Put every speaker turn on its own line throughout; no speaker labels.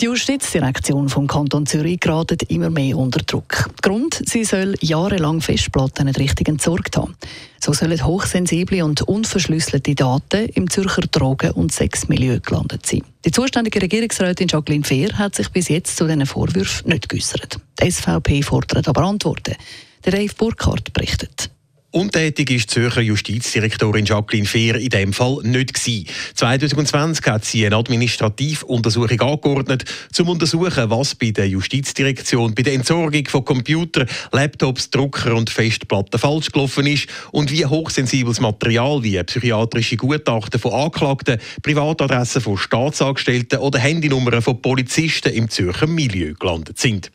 Die Justizdirektion vom Kanton Zürich geratet immer mehr unter Druck. Grund, sie soll jahrelang Festplatten nicht richtig entsorgt haben. So sollen hochsensible und unverschlüsselte Daten im Zürcher Drogen- und Sexmilieu gelandet sein. Die zuständige Regierungsrätin Jacqueline Fehr hat sich bis jetzt zu diesen Vorwürfen nicht geäußert. Die SVP fordert aber Antworten. Der Dave Burkhardt berichtet.
Untätig ist die Zürcher Justizdirektorin Jacqueline Fehr in dem Fall nicht gewesen. 2020 hat sie eine Administrativuntersuchung angeordnet, zum untersuchen, was bei der Justizdirektion bei der Entsorgung von Computern, Laptops, Drucker und Festplatten falsch gelaufen ist und wie hochsensibles Material wie psychiatrische Gutachten von Anklagten, Privatadressen von Staatsangestellten oder Handynummern von Polizisten im Zürcher Milieu gelandet sind.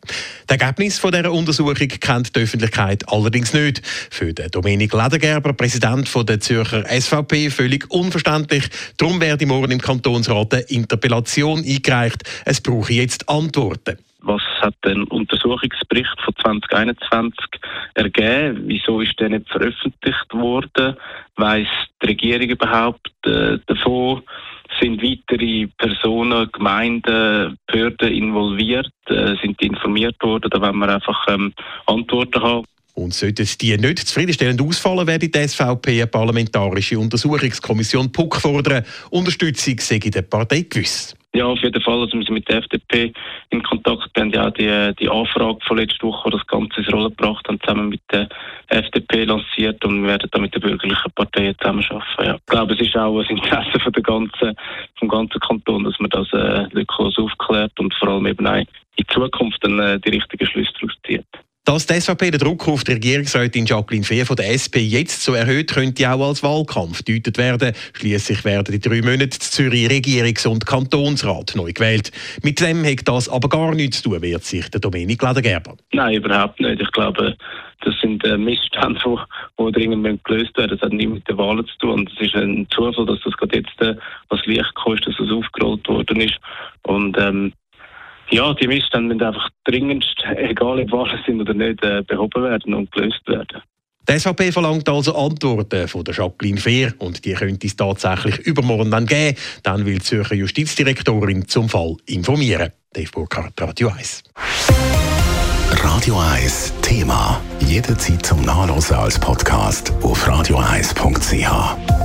Das Ergebnis von dieser Untersuchung kennt die Öffentlichkeit allerdings nicht. Für den Dominik Ledergerber, Präsident der Zürcher SVP, völlig unverständlich. Darum werde morgen im Kantonsrat eine Interpellation eingereicht. Es brauche jetzt Antworten.
Was hat der Untersuchungsbericht von 2021 ergeben? Wieso ist der nicht veröffentlicht worden? Weiß die Regierung überhaupt äh, davon? Sind weitere Personen, Gemeinden, Behörden involviert? Äh, sind die informiert worden? Da wollen wir einfach ähm, Antworten haben.
Und sollten die nicht zufriedenstellend ausfallen, werde die SVP eine parlamentarische Untersuchungskommission PUC fordern. Unterstützung sei der Partei gewiss.
Ja, auf jeden Fall. Also wir sind mit der FDP in Kontakt. Wir haben ja auch die, die Anfrage von letzter Woche, die das Ganze ins Rollen gebracht haben, zusammen mit der FDP lanciert und wir werden da mit den bürgerlichen Parteien zusammenarbeiten. Ja. Ich glaube, es ist auch ein Interesse von der ganzen, vom ganzen Kanton, dass man das äh, lückenlos aufklärt und vor allem eben auch in Zukunft dann äh, die richtigen Schlüsse daraus zieht.
Dass die SVP den Druck auf die Regierungsrätin Jacqueline Fehr von der SP jetzt so erhöht, könnte auch als Wahlkampf deutet werden. Schließlich werden die drei Monate Zürich Regierungs- und Kantonsrat neu gewählt. Mit dem hat das aber gar nichts zu tun, wird sich der Dominik Ledergerber.
Nein, überhaupt nicht. Ich glaube, das sind äh, Missstände, die dringend gelöst werden. Das hat nichts mit den Wahlen zu tun. Es ist ein Zufall, dass das gerade jetzt äh, was Licht kostet, dass das aufgerollt worden ist. Und ähm, ja, die Missstände müssen einfach dringendst, egal ob Wahlen sind oder nicht, äh, behoben werden und gelöst werden.
Die SVP verlangt also Antworten von der Jacqueline Fehr und die könnte es tatsächlich übermorgen dann geben. Dann will die Zürcher Justizdirektorin zum Fall informieren. Dave Burkhardt, Radio 1.
Radio 1 Thema. Jederzeit zum Nachlesen als Podcast auf radio1.ch.